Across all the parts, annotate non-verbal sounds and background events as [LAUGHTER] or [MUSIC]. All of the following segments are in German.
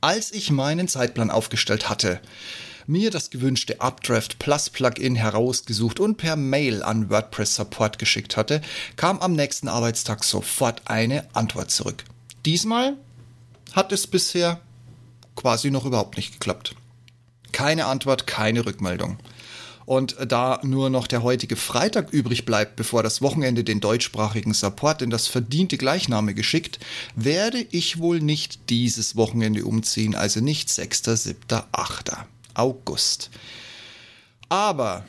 Als ich meinen Zeitplan aufgestellt hatte, mir das gewünschte Updraft Plus Plugin herausgesucht und per Mail an WordPress Support geschickt hatte, kam am nächsten Arbeitstag sofort eine Antwort zurück. Diesmal hat es bisher quasi noch überhaupt nicht geklappt. Keine Antwort, keine Rückmeldung. Und da nur noch der heutige Freitag übrig bleibt, bevor das Wochenende den deutschsprachigen Support in das verdiente Gleichname geschickt, werde ich wohl nicht dieses Wochenende umziehen, also nicht 6., 7., 8. August. Aber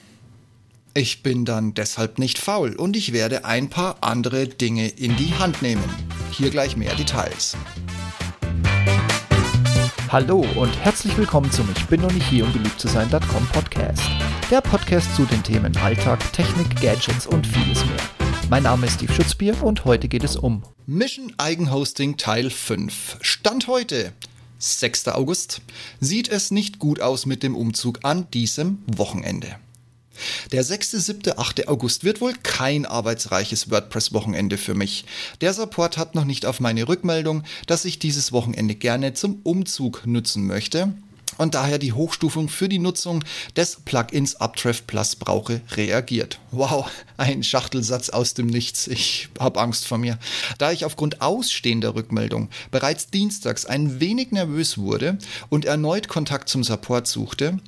ich bin dann deshalb nicht faul und ich werde ein paar andere Dinge in die Hand nehmen. Hier gleich mehr Details. Hallo und herzlich willkommen zum Ich bin noch nicht hier, um beliebt zu sein.com Podcast. Der Podcast zu den Themen Alltag, Technik, Gadgets und vieles mehr. Mein Name ist Steve Schutzbier und heute geht es um Mission Eigenhosting Teil 5. Stand heute. 6. August, sieht es nicht gut aus mit dem Umzug an diesem Wochenende. Der 6., 7., 8. August wird wohl kein arbeitsreiches WordPress-Wochenende für mich. Der Support hat noch nicht auf meine Rückmeldung, dass ich dieses Wochenende gerne zum Umzug nutzen möchte und daher die Hochstufung für die Nutzung des Plugins Updraft Plus brauche, reagiert. Wow, ein Schachtelsatz aus dem Nichts. Ich habe Angst vor mir. Da ich aufgrund ausstehender Rückmeldung bereits dienstags ein wenig nervös wurde und erneut Kontakt zum Support suchte,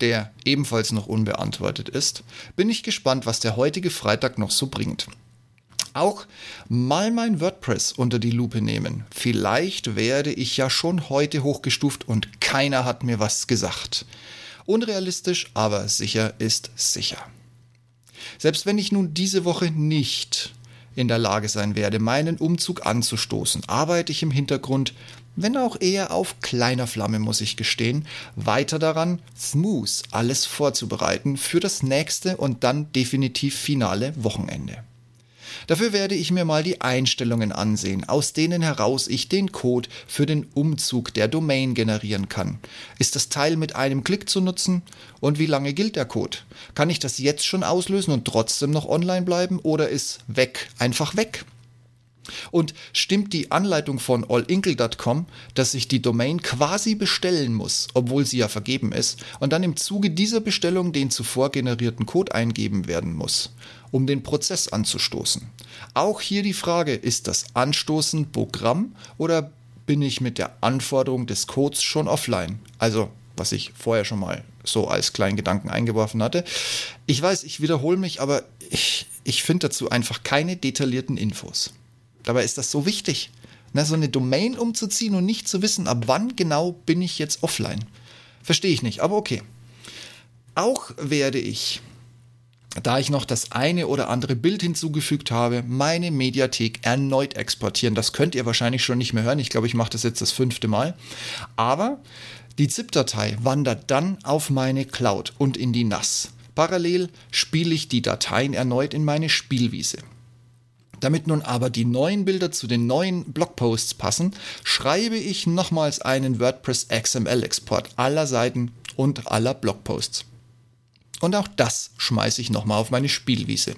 der ebenfalls noch unbeantwortet ist, bin ich gespannt, was der heutige Freitag noch so bringt auch mal mein WordPress unter die Lupe nehmen. Vielleicht werde ich ja schon heute hochgestuft und keiner hat mir was gesagt. Unrealistisch, aber sicher ist sicher. Selbst wenn ich nun diese Woche nicht in der Lage sein werde, meinen Umzug anzustoßen, arbeite ich im Hintergrund, wenn auch eher auf kleiner Flamme, muss ich gestehen, weiter daran, smooth alles vorzubereiten für das nächste und dann definitiv finale Wochenende. Dafür werde ich mir mal die Einstellungen ansehen, aus denen heraus ich den Code für den Umzug der Domain generieren kann. Ist das Teil mit einem Klick zu nutzen? Und wie lange gilt der Code? Kann ich das jetzt schon auslösen und trotzdem noch online bleiben oder ist weg einfach weg? Und stimmt die Anleitung von allinkle.com, dass ich die Domain quasi bestellen muss, obwohl sie ja vergeben ist, und dann im Zuge dieser Bestellung den zuvor generierten Code eingeben werden muss, um den Prozess anzustoßen? Auch hier die Frage, ist das Anstoßen Programm oder bin ich mit der Anforderung des Codes schon offline? Also, was ich vorher schon mal so als kleinen Gedanken eingeworfen hatte. Ich weiß, ich wiederhole mich, aber ich, ich finde dazu einfach keine detaillierten Infos. Dabei ist das so wichtig, ne, so eine Domain umzuziehen und nicht zu wissen, ab wann genau bin ich jetzt offline. Verstehe ich nicht, aber okay. Auch werde ich, da ich noch das eine oder andere Bild hinzugefügt habe, meine Mediathek erneut exportieren. Das könnt ihr wahrscheinlich schon nicht mehr hören. Ich glaube, ich mache das jetzt das fünfte Mal. Aber die ZIP-Datei wandert dann auf meine Cloud und in die NAS. Parallel spiele ich die Dateien erneut in meine Spielwiese. Damit nun aber die neuen Bilder zu den neuen Blogposts passen, schreibe ich nochmals einen WordPress XML-Export aller Seiten und aller Blogposts. Und auch das schmeiße ich nochmal auf meine Spielwiese.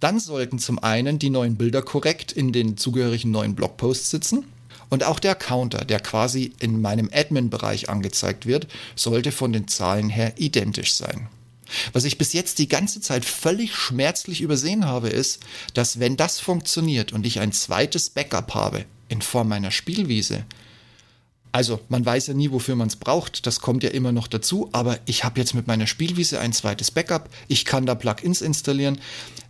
Dann sollten zum einen die neuen Bilder korrekt in den zugehörigen neuen Blogposts sitzen und auch der Counter, der quasi in meinem Admin-Bereich angezeigt wird, sollte von den Zahlen her identisch sein. Was ich bis jetzt die ganze Zeit völlig schmerzlich übersehen habe, ist, dass wenn das funktioniert und ich ein zweites Backup habe in Form meiner Spielwiese, also man weiß ja nie, wofür man es braucht, das kommt ja immer noch dazu, aber ich habe jetzt mit meiner Spielwiese ein zweites Backup, ich kann da Plugins installieren.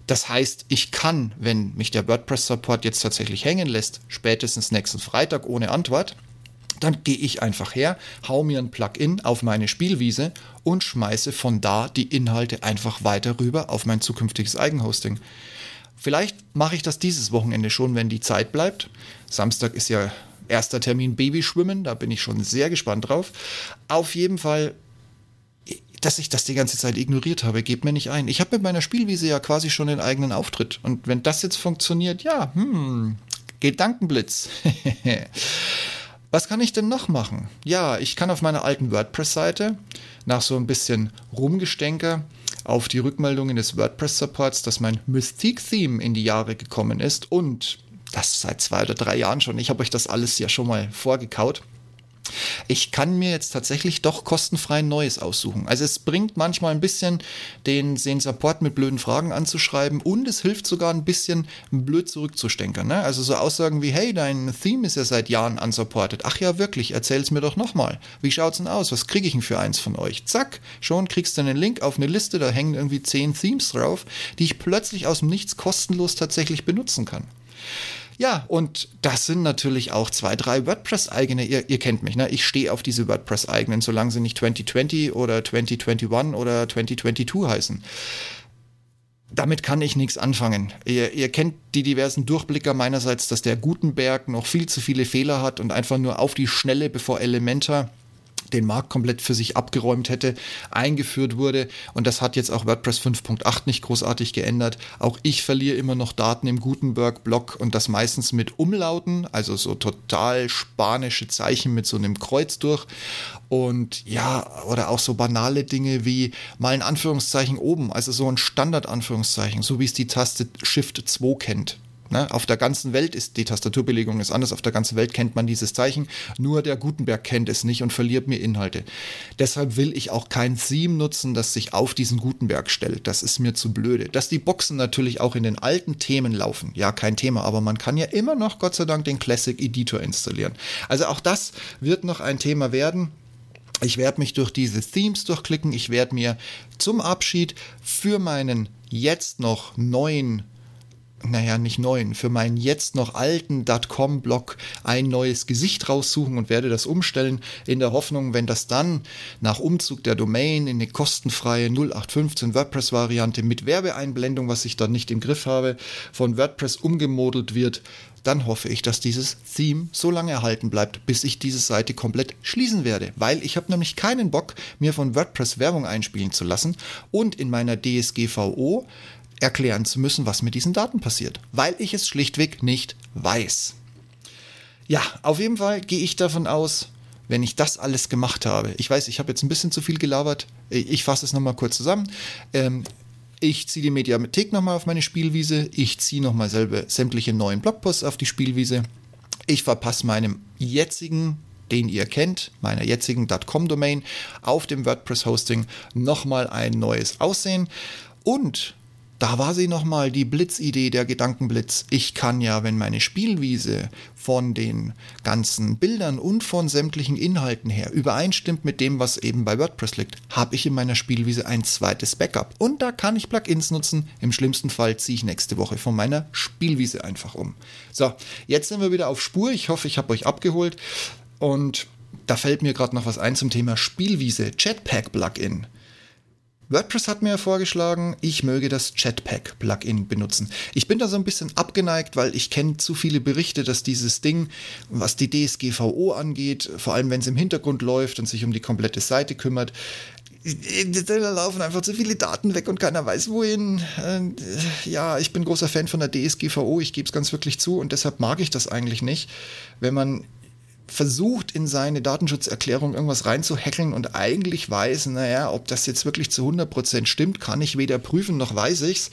Das heißt, ich kann, wenn mich der WordPress-Support jetzt tatsächlich hängen lässt, spätestens nächsten Freitag ohne Antwort, dann gehe ich einfach her, hau mir ein Plugin auf meine Spielwiese und schmeiße von da die Inhalte einfach weiter rüber auf mein zukünftiges Eigenhosting. Vielleicht mache ich das dieses Wochenende schon, wenn die Zeit bleibt. Samstag ist ja erster Termin Babyschwimmen, da bin ich schon sehr gespannt drauf. Auf jeden Fall, dass ich das die ganze Zeit ignoriert habe, geht mir nicht ein. Ich habe mit meiner Spielwiese ja quasi schon den eigenen Auftritt. Und wenn das jetzt funktioniert, ja, hm, Gedankenblitz. [LAUGHS] Was kann ich denn noch machen? Ja, ich kann auf meiner alten WordPress-Seite nach so ein bisschen Rumgestänker auf die Rückmeldungen des WordPress-Supports, dass mein Mystique-Theme in die Jahre gekommen ist und das seit zwei oder drei Jahren schon. Ich habe euch das alles ja schon mal vorgekaut. Ich kann mir jetzt tatsächlich doch kostenfrei Neues aussuchen. Also es bringt manchmal ein bisschen den, den Support mit blöden Fragen anzuschreiben und es hilft sogar ein bisschen blöd zurückzustenkern. Ne? Also so Aussagen wie, hey, dein Theme ist ja seit Jahren unsupported. Ach ja, wirklich, erzähl's mir doch nochmal. Wie schaut's denn aus? Was kriege ich denn für eins von euch? Zack, schon kriegst du einen Link auf eine Liste, da hängen irgendwie zehn Themes drauf, die ich plötzlich aus dem Nichts kostenlos tatsächlich benutzen kann. Ja, und das sind natürlich auch zwei, drei WordPress-eigene. Ihr, ihr, kennt mich, ne? Ich stehe auf diese WordPress-eigenen, solange sie nicht 2020 oder 2021 oder 2022 heißen. Damit kann ich nichts anfangen. Ihr, ihr kennt die diversen Durchblicker meinerseits, dass der Gutenberg noch viel zu viele Fehler hat und einfach nur auf die Schnelle, bevor Elementor den Markt komplett für sich abgeräumt hätte, eingeführt wurde. Und das hat jetzt auch WordPress 5.8 nicht großartig geändert. Auch ich verliere immer noch Daten im Gutenberg-Block und das meistens mit Umlauten, also so total spanische Zeichen mit so einem Kreuz durch. Und ja, oder auch so banale Dinge wie mal ein Anführungszeichen oben, also so ein Standard-Anführungszeichen, so wie es die Taste Shift 2 kennt. Ne? Auf der ganzen Welt ist die Tastaturbelegung ist anders, auf der ganzen Welt kennt man dieses Zeichen, nur der Gutenberg kennt es nicht und verliert mir Inhalte. Deshalb will ich auch kein Theme nutzen, das sich auf diesen Gutenberg stellt. Das ist mir zu blöde. Dass die Boxen natürlich auch in den alten Themen laufen, ja, kein Thema, aber man kann ja immer noch, Gott sei Dank, den Classic Editor installieren. Also auch das wird noch ein Thema werden. Ich werde mich durch diese Themes durchklicken. Ich werde mir zum Abschied für meinen jetzt noch neuen naja, nicht neuen, für meinen jetzt noch alten .com-Blog ein neues Gesicht raussuchen und werde das umstellen, in der Hoffnung, wenn das dann nach Umzug der Domain in eine kostenfreie 0815 WordPress-Variante mit Werbeeinblendung, was ich dann nicht im Griff habe, von WordPress umgemodelt wird, dann hoffe ich, dass dieses Theme so lange erhalten bleibt, bis ich diese Seite komplett schließen werde, weil ich habe nämlich keinen Bock, mir von WordPress Werbung einspielen zu lassen und in meiner DSGVO erklären zu müssen, was mit diesen Daten passiert, weil ich es schlichtweg nicht weiß. Ja, auf jeden Fall gehe ich davon aus, wenn ich das alles gemacht habe, ich weiß, ich habe jetzt ein bisschen zu viel gelabert, ich fasse es nochmal kurz zusammen. Ähm, ich ziehe die Mediathek nochmal auf meine Spielwiese, ich ziehe nochmal selber sämtliche neuen Blogposts auf die Spielwiese, ich verpasse meinem jetzigen den ihr kennt, meiner jetzigen .com-Domain, auf dem WordPress-Hosting nochmal ein neues Aussehen. Und da war sie nochmal, die Blitzidee, der Gedankenblitz. Ich kann ja, wenn meine Spielwiese von den ganzen Bildern und von sämtlichen Inhalten her übereinstimmt mit dem, was eben bei WordPress liegt, habe ich in meiner Spielwiese ein zweites Backup. Und da kann ich Plugins nutzen. Im schlimmsten Fall ziehe ich nächste Woche von meiner Spielwiese einfach um. So, jetzt sind wir wieder auf Spur. Ich hoffe, ich habe euch abgeholt. Und da fällt mir gerade noch was ein zum Thema Spielwiese, Jetpack-Plugin. WordPress hat mir vorgeschlagen, ich möge das Chatpack-Plugin benutzen. Ich bin da so ein bisschen abgeneigt, weil ich kenne zu viele Berichte, dass dieses Ding, was die DSGVO angeht, vor allem wenn es im Hintergrund läuft und sich um die komplette Seite kümmert, da laufen einfach zu viele Daten weg und keiner weiß wohin. Ja, ich bin großer Fan von der DSGVO, ich gebe es ganz wirklich zu und deshalb mag ich das eigentlich nicht, wenn man versucht, in seine Datenschutzerklärung irgendwas reinzuhackeln und eigentlich weiß, naja, ob das jetzt wirklich zu 100% stimmt, kann ich weder prüfen noch weiß ich's.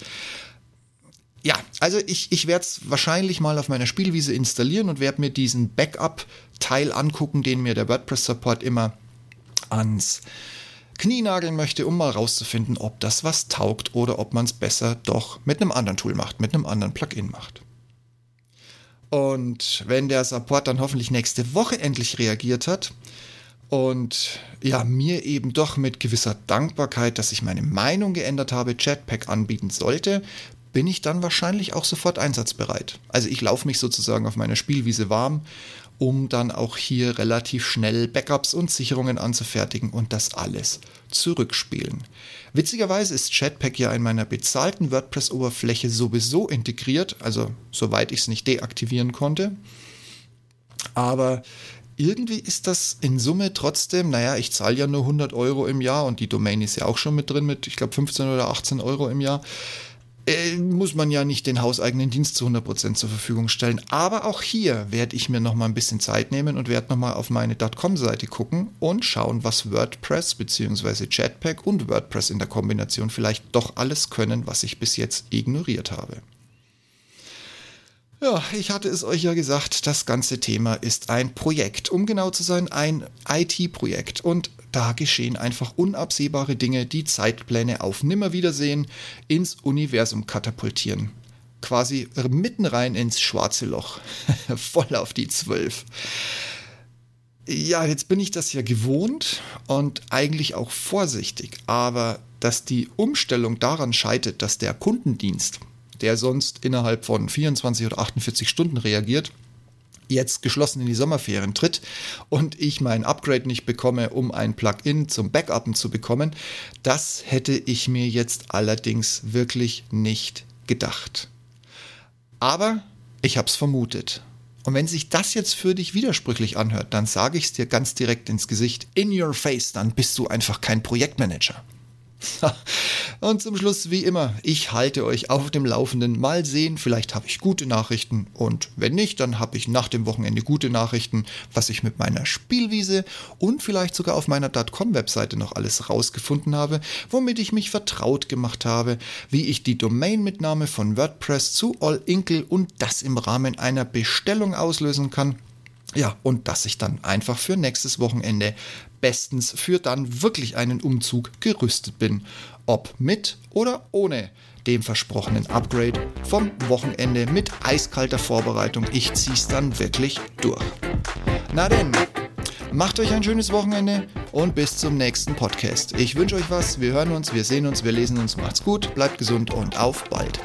Ja, also ich, ich werde es wahrscheinlich mal auf meiner Spielwiese installieren und werde mir diesen Backup-Teil angucken, den mir der WordPress-Support immer ans Knie nageln möchte, um mal rauszufinden, ob das was taugt oder ob man es besser doch mit einem anderen Tool macht, mit einem anderen Plugin macht. Und wenn der Support dann hoffentlich nächste Woche endlich reagiert hat und ja, mir eben doch mit gewisser Dankbarkeit, dass ich meine Meinung geändert habe, Jetpack anbieten sollte, bin ich dann wahrscheinlich auch sofort einsatzbereit. Also ich laufe mich sozusagen auf meiner Spielwiese warm um dann auch hier relativ schnell Backups und Sicherungen anzufertigen und das alles zurückspielen. Witzigerweise ist Chatpack ja in meiner bezahlten WordPress-Oberfläche sowieso integriert, also soweit ich es nicht deaktivieren konnte. Aber irgendwie ist das in Summe trotzdem, naja, ich zahle ja nur 100 Euro im Jahr und die Domain ist ja auch schon mit drin mit, ich glaube, 15 oder 18 Euro im Jahr äh, muss man ja nicht den hauseigenen Dienst zu 100% zur Verfügung stellen. Aber auch hier werde ich mir noch mal ein bisschen Zeit nehmen und werde noch mal auf meine .com-Seite gucken und schauen, was WordPress bzw. Jetpack und WordPress in der Kombination vielleicht doch alles können, was ich bis jetzt ignoriert habe. Ja, ich hatte es euch ja gesagt, das ganze Thema ist ein Projekt. Um genau zu sein, ein IT-Projekt. Und da geschehen einfach unabsehbare Dinge, die Zeitpläne auf Nimmerwiedersehen ins Universum katapultieren. Quasi mitten rein ins schwarze Loch. [LAUGHS] Voll auf die Zwölf. Ja, jetzt bin ich das ja gewohnt und eigentlich auch vorsichtig. Aber dass die Umstellung daran scheitert, dass der Kundendienst, der sonst innerhalb von 24 oder 48 Stunden reagiert, jetzt geschlossen in die Sommerferien tritt und ich mein Upgrade nicht bekomme, um ein Plugin zum Backuppen zu bekommen, das hätte ich mir jetzt allerdings wirklich nicht gedacht. Aber ich habe es vermutet. Und wenn sich das jetzt für dich widersprüchlich anhört, dann sage ich es dir ganz direkt ins Gesicht, in your face, dann bist du einfach kein Projektmanager. [LAUGHS] Und zum Schluss, wie immer, ich halte euch auf dem Laufenden. Mal sehen, vielleicht habe ich gute Nachrichten und wenn nicht, dann habe ich nach dem Wochenende gute Nachrichten, was ich mit meiner Spielwiese und vielleicht sogar auf meiner .com-Webseite noch alles rausgefunden habe, womit ich mich vertraut gemacht habe, wie ich die Domain-Mitnahme von WordPress zu All Inkle und das im Rahmen einer Bestellung auslösen kann. Ja, und dass ich dann einfach für nächstes Wochenende bestens für dann wirklich einen Umzug gerüstet bin. Ob mit oder ohne dem versprochenen Upgrade vom Wochenende mit eiskalter Vorbereitung. Ich zieh's dann wirklich durch. Na denn, macht euch ein schönes Wochenende und bis zum nächsten Podcast. Ich wünsche euch was, wir hören uns, wir sehen uns, wir lesen uns. Macht's gut, bleibt gesund und auf bald.